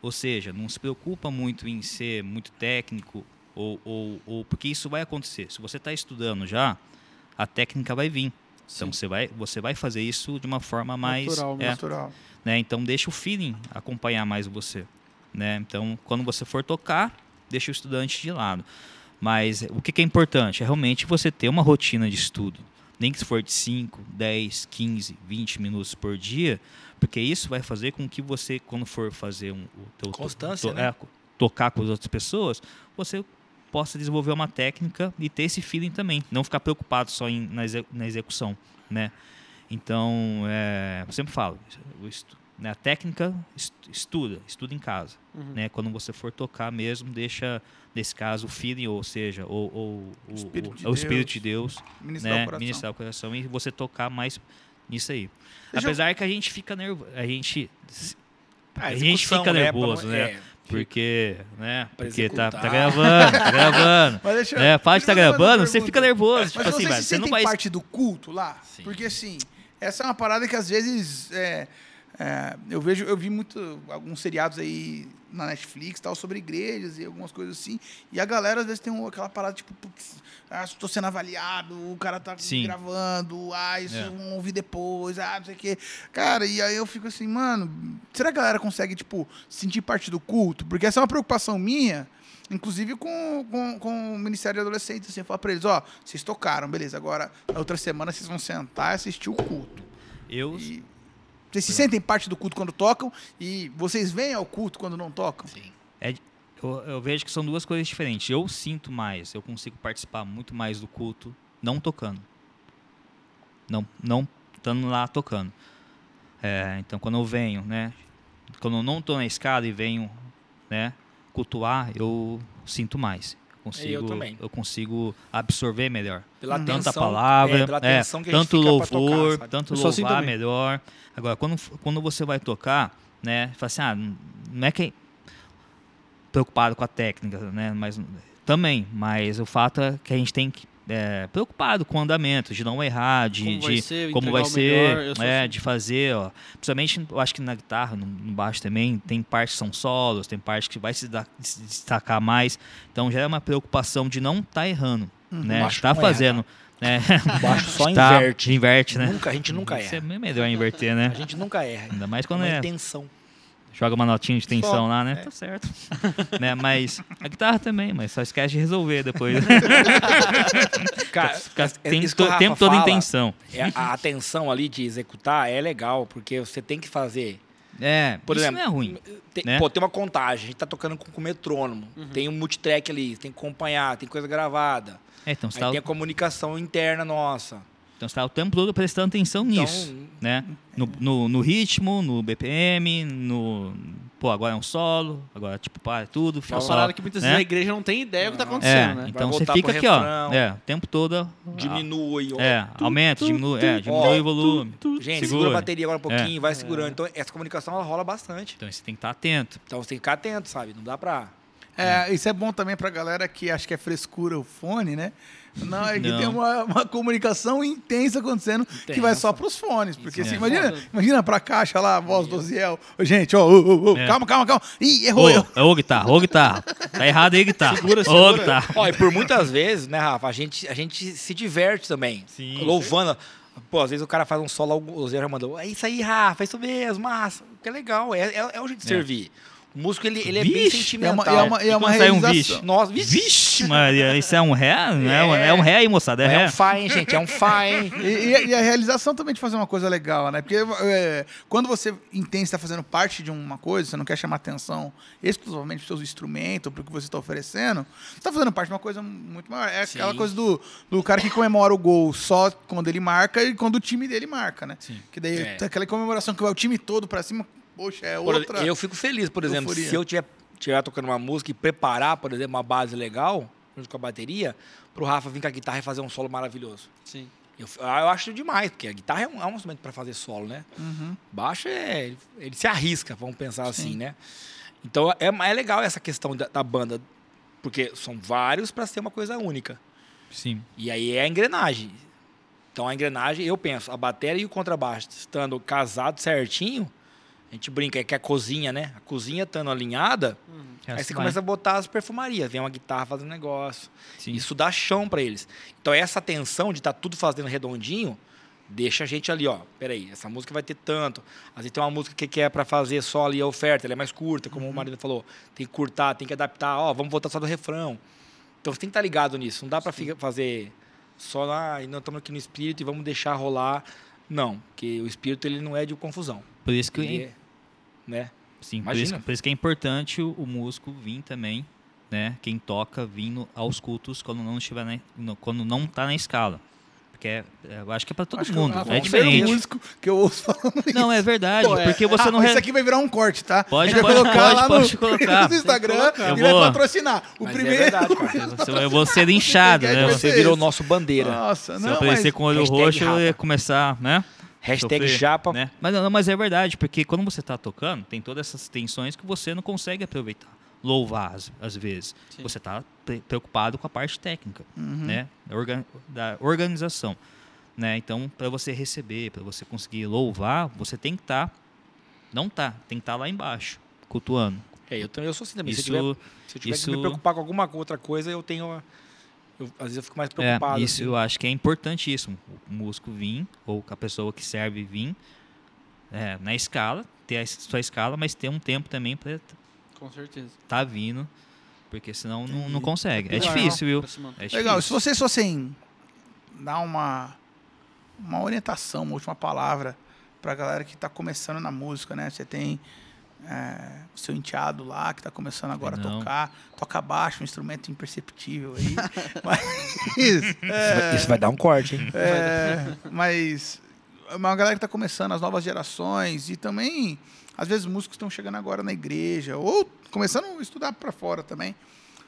Ou seja, não se preocupa muito em ser muito técnico, ou, ou, ou porque isso vai acontecer. Se você está estudando já, a técnica vai vir. Então você vai, você vai fazer isso de uma forma mais Natural, é, Natural. né? Então deixa o feeling acompanhar mais você. né? Então, quando você for tocar, deixa o estudante de lado. Mas o que, que é importante? É realmente você ter uma rotina de estudo. Nem que se for de 5, 10, 15, 20 minutos por dia, porque isso vai fazer com que você, quando for fazer um, o teu Constância, to- né? é, tocar com as outras pessoas, você possa desenvolver uma técnica e ter esse feeling também. Não ficar preocupado só em, na, exe- na execução, né? Então, é, eu sempre falo, né, a técnica est- estuda, estuda em casa. Uhum. Né? Quando você for tocar mesmo, deixa, nesse caso, o feeling, ou seja, ou, ou- o, Espírito o- de o Espírito Deus. de Deus, Ministrar né? o coração. ministrar o coração e você tocar mais nisso aí. Deixa eu- Apesar que a gente fica nervoso, a gente, Ah, a gente fica né? nervoso, não- né? é, Porque, né? Pra Porque tá, tá gravando, tá gravando. Mas deixa eu- né? Eu fazer uma gravando, você fica nervoso. Mas Tipo assim, se velho, você não vai. parte do culto lá? Sim. Porque assim, essa é uma parada que às vezes é, é, eu vejo, eu vi muito alguns seriados aí na Netflix tal sobre igrejas e algumas coisas assim. E a galera às vezes tem aquela parada tipo, ah, estou sendo avaliado, o cara tá Sim. gravando, ah, isso É. vão ouvir depois, ah, não sei o quê. Cara, e aí eu fico assim, mano, será que a galera consegue, tipo, sentir parte do culto? Porque essa é uma preocupação minha. Inclusive com, com, com o Ministério de Adolescentes, assim, eu falo pra eles, ó, vocês tocaram, beleza, agora na outra semana vocês vão sentar e assistir o culto. Eu, E vocês se sentem parte do culto quando tocam e vocês vêm ao culto quando não tocam? Sim. eu, eu vejo que são duas coisas diferentes. Eu sinto mais, eu consigo participar muito mais do culto não tocando. Não, não estando lá tocando. É, então, quando eu venho, né? Quando eu não estou na escada e venho, né? Cultuar, eu sinto mais. Eu consigo, também. eu consigo absorver melhor. Pela Hum. Tanta atenção, palavra, é, pela é, atenção que a gente tanto louvor, tocar, tanto Eu assim louvar também. melhor. Agora, quando, quando você vai tocar, né, fala assim, ah, não é que preocupado com a técnica, né, mas também, mas o fato é que a gente tem que é, preocupado com o andamento, de não errar, de Como vai de ser, como vai o ser, melhor, é, assim. de fazer, ó. Principalmente, eu acho que na guitarra, no, no baixo também, tem partes que são solos, tem partes que vai se, da- se destacar mais. Então já é uma preocupação de não estar errando, né? Baixo Tá não erra, fazendo, né? Baixo só Tá, inverte. inverte, né? Nunca, a gente nunca Isso é erra. melhor inverter, né? A gente nunca erra. Ainda mais É quando uma é, intenção. Joga uma notinha de tensão Só, lá, né? é. Tá certo. né? Mas a guitarra também, mas só esquece de resolver depois. Cara, Fica é- é tem o to- Rafa tempo todo em tensão. é a atenção ali de executar é legal, porque você tem que fazer. É, Por isso exemplo, não é ruim. Tem, Né? Pô, tem uma contagem, a gente tá tocando com, com metrônomo. Uhum. Tem um multitrack ali, tem que acompanhar, tem coisa gravada. É, então, Aí tá, tem a comunicação interna nossa. Então você tá o tempo todo prestando atenção nisso. Então, né? No, no, no ritmo, no BPM, no. Pô, agora é um solo, agora, tipo, para tudo, É fica parada que muitas né? vezes a igreja não tem ideia do que tá Não. acontecendo, É, né? então Vai você fica aqui, ó. refrão. É, o tempo todo. diminui. ó. É, aumenta, diminui, é, diminui o volume. Gente, segura. Segura. a bateria agora um pouquinho, vai segurando. Então, essa comunicação ela rola bastante. Então você tem que estar atento. Então, você tem que ficar atento, sabe? Não dá pra... É, isso é bom também pra galera que acha que é frescura o fone, né? Não, é que Não. tem uma, uma comunicação intensa acontecendo que vai só pros fones. Porque Isso assim, é imagina, foda. imagina pra caixa lá, a voz do Oziel. Ô, gente, ó, ô, ô, ô, É. calma, calma, calma. Ih, errou, Ô, é ô guitarra, ô guitarra. Tá errado aí, guitarra. Segura, Ô, segura. guitarra. Ó, e por muitas vezes, né, Rafa, a gente, a gente se diverte também. Sim. Louvando. Pô, às vezes o cara faz um solo, o Zé já mandou, é isso aí, Rafa, é isso mesmo, massa. Que é legal, é, é, é o jeito de É. O músico, ele, ele é bem É uma, sentimental. é uma, é uma quando sai um realização. vixe? Nossa, vixe. Vixe, Maria, isso é um ré? É, um- é um ré aí, moçada, é É ré. um hein, gente, é um hein. E, e- e a realização também de fazer uma coisa legal, né? Porque é, quando você entende que está fazendo parte de uma coisa, você não quer chamar atenção exclusivamente para os seus instrumentos, para o que você está oferecendo, você está fazendo parte de uma coisa muito maior. É aquela Sim. coisa do, do cara que comemora o gol só quando ele marca e quando o time dele marca, né? Sim. Que daí É. aquela comemoração que vai o time todo para cima, poxa, é Por- outra. eu fico feliz, por exemplo, euforia. se eu tiver, tiver tocando uma música e preparar, por exemplo, uma base legal, junto com a bateria, pro Rafa vir com a guitarra e fazer um solo maravilhoso. Sim. Eu, ah, eu acho demais, porque a guitarra é um, é um instrumento para fazer solo, né? Uhum. Baixo é. ele- Ele se arrisca, vamos pensar Sim. assim, né? Então é, é legal essa questão da, da banda, porque são vários para ser uma coisa única. Sim. E aí é a engrenagem. Então a engrenagem, eu penso, a bateria e o contrabaixo estando casados certinho, a gente brinca é que a cozinha, né? A cozinha estando alinhada, É aí você vai. começa a botar as perfumarias, vem uma guitarra fazendo negócio. Sim. Isso dá chão para eles. Então essa tensão de estar tudo fazendo redondinho Deixa a gente ali, ó. Peraí, essa música vai ter tanto. Às vezes tem uma música que quer para fazer só ali a oferta, ela é mais curta, como o marido falou. Tem que curtar, tem que adaptar. Ó, vamos voltar só do refrão. Então você tem que estar ligado nisso. Não dá para fazer só lá e não estamos aqui no espírito e vamos deixar rolar. Não, porque o espírito ele não é de confusão. Por isso que, Ele é, né? sim, por Imagina. isso, por isso que é importante o, o músico vir também, né? Quem toca vindo aos cultos quando não estiver na, no- quando não tá na escala. Porque é- é- eu acho que é para todo Acho que mundo, o Rafa é o primeiro diferente. músico que eu ouço falando isso. Não, é verdade, Pô, é. porque você Ah, não re- Isso aqui vai virar um corte, tá? Pode, vai pode, colocar pode, lá pode no, colocar. no Instagram Eu e vai vou- patrocinar. O Mas é primeiro. verdade, cara. Eu vou ser inchado, Quem quer né? que Você virou nosso bandeira. Nossa, Se eu não, aparecer mas... com o olho roxo, eu ia começar, né? Hashtag sofrer, japa. né? Mas, não, mas é verdade, porque quando você está tocando, tem todas essas tensões que você não consegue aproveitar. Louvar, às, às vezes. Sim. Você está preocupado com a parte técnica, Uhum. né? Da, orga- da organização. Né? Então, para você receber, para você conseguir louvar, você tem que estar... não tá, tem que estar lá embaixo, cultuando. É, eu, também- eu sou assim também. se eu Isso, tiver, se eu tiver que me isso- preocupar com alguma outra coisa, eu tenho. uma- eu- às vezes eu fico mais é, preocupado. isso assim. eu acho que é importantíssimo. O músico vir, ou a pessoa que serve vir, é, na escala, ter a sua escala, mas ter um tempo também para Com certeza. tá vindo, porque senão não, não consegue. É Legal. difícil, viu? É Legal, se difícil. vocês fossem dar uma, uma orientação, uma última palavra pra galera que tá começando na música, né? Você tem é, o seu enteado lá, que tá começando agora a Não. tocar, toca baixo, um instrumento imperceptível aí. mas, Isso, vai, isso vai dar um corte, hein? é, mas uma galera que tá começando, as novas gerações, e também, às vezes, músicos estão chegando agora na igreja, ou começando a estudar para fora também.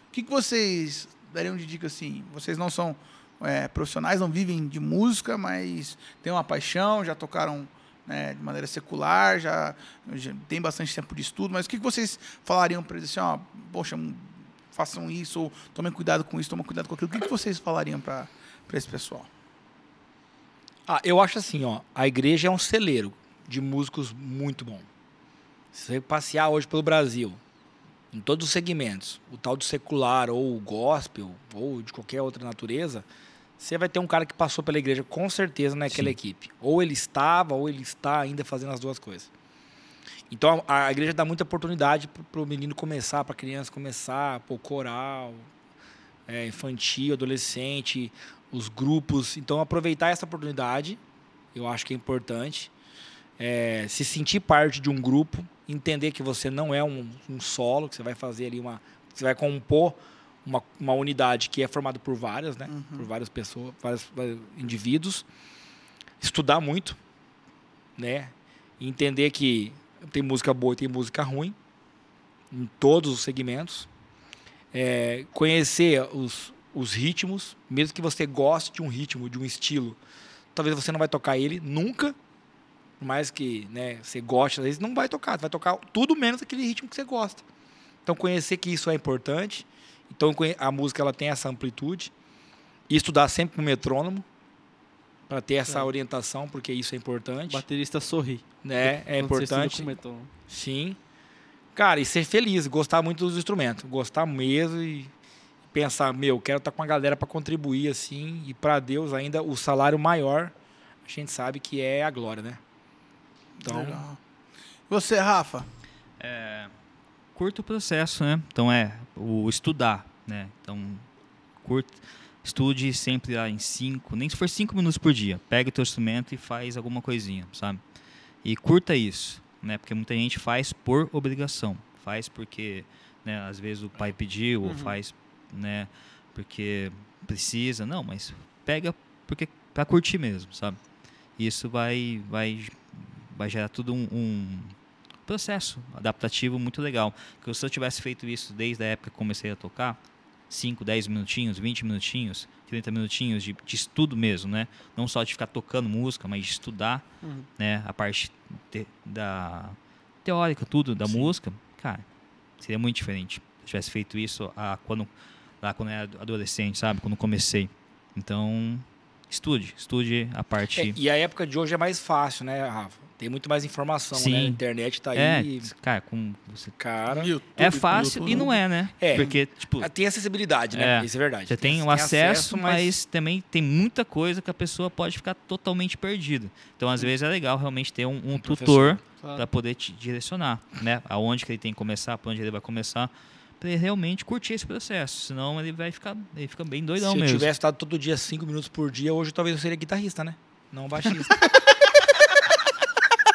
O que, que vocês dariam de dica assim? Vocês não são é, profissionais, não vivem de música, mas têm uma paixão, já tocaram né, de maneira secular, já, já tem bastante tempo de estudo, mas o que, que vocês falariam para eles assim, ó, poxa, hum, façam isso, ou tomem cuidado com isso, tomem cuidado com aquilo. O que, que vocês falariam para esse pessoal? Ah, eu acho assim, ó. A igreja é um celeiro de músicos muito bom. Se você passear hoje pelo Brasil, em todos os segmentos, o tal do secular ou o gospel ou de qualquer outra natureza, você vai ter um cara que passou pela igreja com certeza naquela Sim. equipe. Ou ele estava, ou ele está ainda fazendo as duas coisas. Então a, a igreja dá muita oportunidade para o menino começar, para a criança começar, pô, coral, é, infantil, adolescente, os grupos. Então aproveitar essa oportunidade, eu acho que é importante. É, se sentir parte de um grupo, entender que você não é um, um solo, que você vai fazer ali uma. Você vai compor uma, uma unidade que é formada por várias, né? Por várias pessoas, vários, vários indivíduos. Estudar muito, né? E entender que tem música boa e tem música ruim, em todos os segmentos. É, conhecer os, os ritmos, mesmo que você goste de um ritmo, de um estilo, talvez você não vai tocar ele nunca, por mais que né, você goste, às vezes não vai tocar, você vai tocar tudo menos aquele ritmo que você gosta. Então conhecer que isso é importante, então a música ela tem essa amplitude, e estudar sempre com metrônomo, para ter essa É. orientação, porque isso é O importante, baterista sorri. né? É importante. Sim. Cara, e ser feliz, gostar muito dos instrumentos. Gostar mesmo e pensar, meu, quero estar com a galera para contribuir assim. E para Deus ainda o salário maior, a gente sabe que é a glória, né? Então, Legal. Você, Rafa? Curto o processo, né? Então é o estudar, né? Então curto, estude sempre lá em cinco, nem se for cinco minutos por dia. Pega o teu instrumento e faz alguma coisinha, sabe? E curta isso, né? Porque muita gente faz por obrigação, faz porque, né? Às vezes o pai pediu ou Uhum. faz, né? Porque precisa, não, mas pega porque para curtir mesmo, sabe? Isso vai, vai, vai gerar tudo um, um processo adaptativo muito legal. Que se eu tivesse feito isso desde a época que comecei a tocar, 5, 10 minutinhos, 20 minutinhos, 30 minutinhos de, de estudo mesmo, né? Não só de ficar tocando música, mas de estudar, Uhum. né? A parte te- da teórica, tudo, da Sim. música, cara, seria muito diferente. Se eu tivesse feito isso a, quando, lá quando eu era adolescente, sabe? Quando comecei. Então, estude. Estude a parte. É, e a época de hoje é mais fácil, né, Rafa? Tem muito mais informação, Sim. né? A internet tá é, aí. cara, com você- Cara, YouTube, é fácil e não é, né? É. Porque, tipo, tem acessibilidade, né? É. Isso é verdade. Você tem o acesso, mas também tem muita coisa que a pessoa pode ficar totalmente perdida. Então, às vezes, é legal realmente ter um, um tutor Claro. para poder te direcionar, né? Aonde que ele tem que começar, para onde ele vai começar, realmente curtir esse processo. Senão, ele vai ficar, ele fica bem doidão Se eu mesmo. tivesse estado todo dia cinco minutos por dia, hoje talvez eu seria guitarrista, né? Não baixista.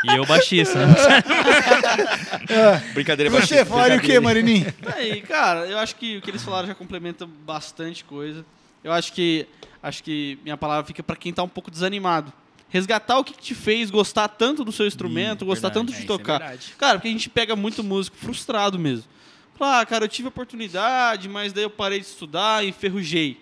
E eu baixista, né? Brincadeira, Você falaria o quê, Marininho? Aí, cara, eu acho que o que eles falaram já complementa bastante coisa. Eu acho que acho que minha palavra fica pra quem tá um pouco desanimado. Resgatar o que que te fez gostar tanto do seu instrumento, gostar verdade. tanto É, de isso é tocar. verdade. Cara, porque a gente pega muito músico frustrado mesmo. Fala, ah, cara, eu tive a oportunidade, mas daí eu parei de estudar e enferrujei.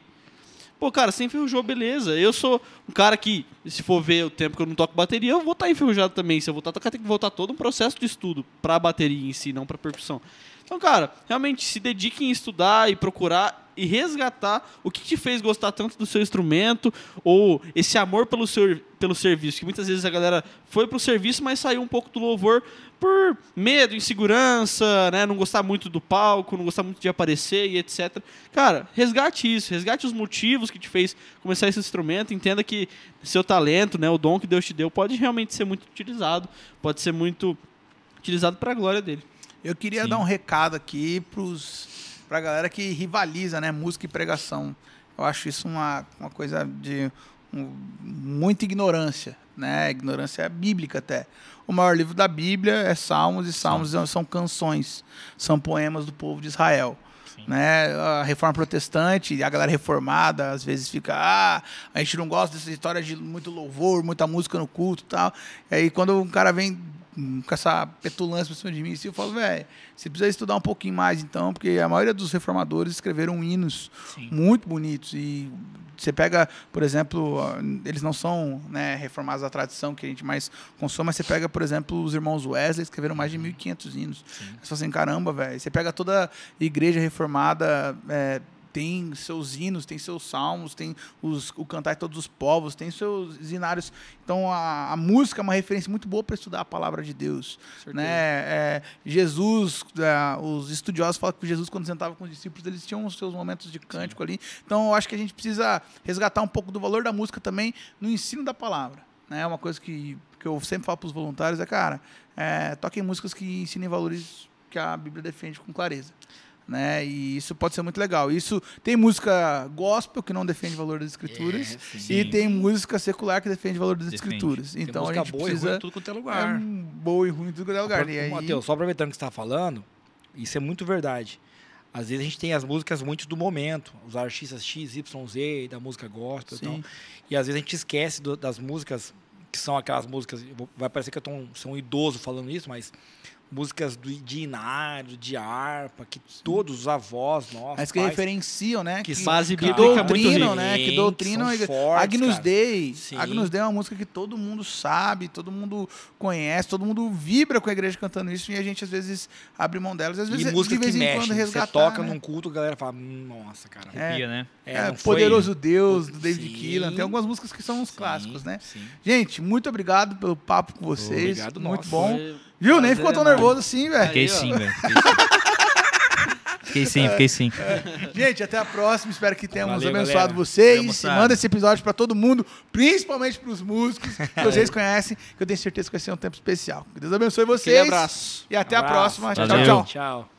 Pô, cara, você enferrujou, beleza. Eu sou um cara que, se for ver o tempo que eu não toco bateria, eu vou estar enferrujado também. Se eu voltar a tocar, tem que voltar todo um processo de estudo pra bateria em si, não pra percussão. Então, cara, realmente se dediquem em estudar e procurar e resgatar o que te fez gostar tanto do seu instrumento ou esse amor pelo, seu, pelo serviço. Que muitas vezes a galera foi pro serviço, mas saiu um pouco do louvor por medo, insegurança, né? Não gostar muito do palco, não gostar muito de aparecer e etc. Cara, resgate isso, resgate os motivos que te fez começar esse instrumento, entenda que seu talento, né, o dom que Deus te deu, pode realmente ser muito utilizado, pode ser muito utilizado para a glória dele. Eu queria Sim. dar um recado aqui pros, pra galera que rivaliza, né? Música e pregação. Eu acho isso uma, uma coisa de um, muita ignorância, né? Ignorância bíblica até. O maior livro da Bíblia é Salmos, e Salmos são canções, são poemas do povo de Israel. Né? A reforma protestante, a galera reformada, às vezes fica, ah, a gente não gosta dessa história de muito louvor, muita música no culto e tal. E aí quando um cara vem com essa petulância pra cima de mim, assim, eu falo, velho, você precisa estudar um pouquinho mais então, porque a maioria dos reformadores escreveram hinos Sim. muito bonitos e você pega, por exemplo, eles não são né, reformados da tradição que a gente mais consome, mas você pega, por exemplo, os irmãos Wesley, escreveram mais de 1.500 hinos. Você fala assim, caramba, velho. Você pega toda igreja reformada, é, tem seus hinos, tem seus salmos, tem os, o cantar de todos os povos, tem seus hinários. Então a, a música é uma referência muito boa para estudar a palavra de Deus. Né? É, Jesus, é, os estudiosos falam que Jesus, quando sentava com os discípulos, eles tinham os seus momentos de cântico ali. Então eu acho que a gente precisa resgatar um pouco do valor da música também no ensino da palavra. Né? É uma coisa que, que eu sempre falo para os voluntários, é, cara, é, toquem músicas que ensinem valores que a Bíblia defende com clareza. Né? E isso pode ser muito legal. Isso tem música gospel que não defende valor das escrituras É, e tem música secular que defende valor das Defende. escrituras. Tem Então a música gente boa e ruim precisa tudo quanto é é lugar. um boa e ruim tudo quanto é lugar. E aí, Matheus, só aproveitando que está falando, isso é muito verdade. Às vezes a gente tem as músicas muito do momento, os artistas X, Y, Z, da música gospel e Sim. tal. E às vezes a gente esquece do- das músicas que são aquelas músicas. Vai parecer que eu tô um, sou um idoso falando isso, mas músicas do, de inário, de harpa, que todos os avós nossos. mas que pais, referenciam, né? que que, base que é doutrinam, né? Que doutrinam. fortes, Agnus cara. Dei. Sim. Agnus Dei é uma música que todo mundo sabe, todo mundo conhece, todo mundo vibra com a igreja cantando isso e a gente às vezes abre mão delas. Às vezes, E música de vez que em mexe. quando Você resgatar. toca né? num culto, a galera fala, "Hum, nossa, cara. É. Arrepia, né? É, foi- Poderoso Deus, do David Sim. Keelan. Tem algumas músicas que são uns Sim, clássicos, né? Sim. Gente, muito obrigado pelo papo com vocês. Obrigado, muito nossa. bom. Foi Viu? Nem ficou tão nervoso assim, velho. Fiquei sim, velho. Fiquei sim. Fiquei sim. Gente, até a próxima. Espero que tenhamos Valeu, abençoado galera. vocês. Valeu. Manda esse episódio pra todo mundo, principalmente pros músicos que vocês conhecem, que eu tenho certeza que vai ser um tempo especial. Que Deus abençoe vocês. Aquele abraço. E até a Abraço. próxima. Tchau, Valeu. tchau. Tchau.